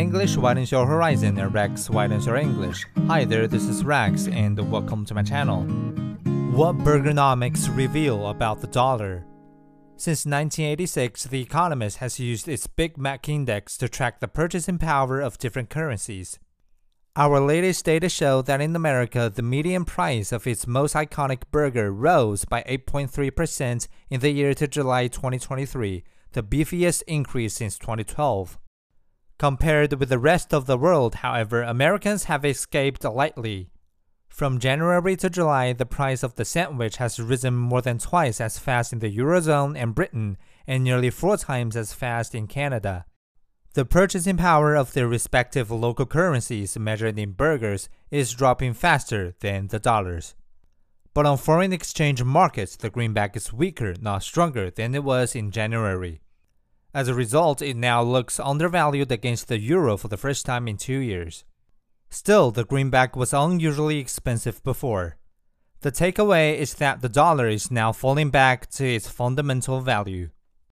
English widens your horizon and Rex widens your English. Hi there, this is Rex and welcome to my channel. What Burgernomics reveal about the dollar? Since 1986, The Economist has used its Big Mac Index to track the purchasing power of different currencies. Our latest data show that in America, the median price of its most iconic burger rose by 8.3% in the year to July 2023, the beefiest increase since 2012. Compared with the rest of the world, however, Americans have escaped lightly. From January to July, the price of the sandwich has risen more than twice as fast in the Eurozone and Britain, and nearly four times as fast in Canada. The purchasing power of their respective local currencies measured in burgers is dropping faster than the dollars. But on foreign exchange markets, the greenback is weaker, not stronger, than it was in January. As a result, it now looks undervalued against the euro for the first time in two years. Still, the greenback was unusually expensive before. The takeaway is that the dollar is now falling back to its fundamental value.